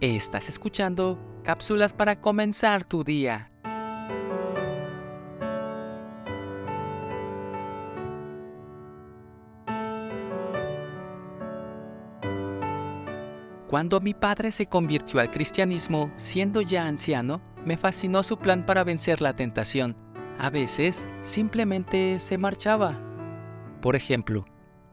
Estás escuchando cápsulas para comenzar tu día. Cuando mi padre se convirtió al cristianismo, siendo ya anciano, me fascinó su plan para vencer la tentación. A veces, simplemente se marchaba. Por ejemplo,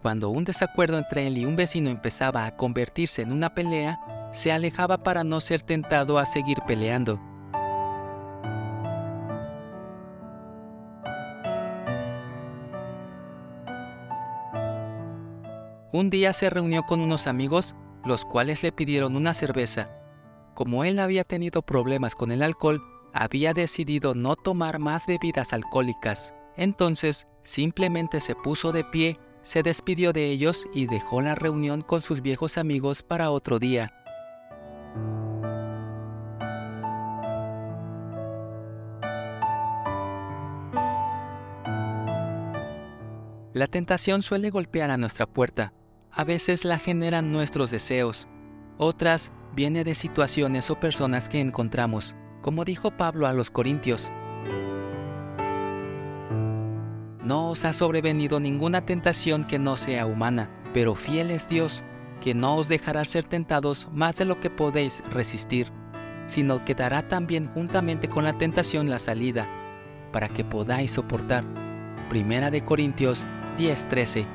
cuando un desacuerdo entre él y un vecino empezaba a convertirse en una pelea, se alejaba para no ser tentado a seguir peleando. Un día se reunió con unos amigos, los cuales le pidieron una cerveza. Como él había tenido problemas con el alcohol, había decidido no tomar más bebidas alcohólicas. Entonces, simplemente se puso de pie, se despidió de ellos y dejó la reunión con sus viejos amigos para otro día. La tentación suele golpear a nuestra puerta. A veces la generan nuestros deseos. Otras viene de situaciones o personas que encontramos, como dijo Pablo a los Corintios. No os ha sobrevenido ninguna tentación que no sea humana, pero fiel es Dios, que no os dejará ser tentados más de lo que podéis resistir, sino que dará también juntamente con la tentación la salida, para que podáis soportar. Primera de Corintios 10:13.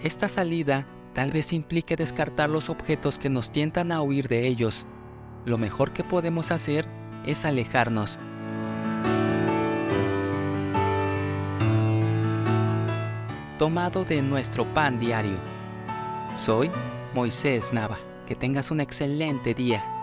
Esta salida tal vez implique descartar los objetos que nos tientan a huir de ellos. Lo mejor que podemos hacer es alejarnos. Tomado de nuestro pan diario. Soy Moisés Nava. Que tengas un excelente día.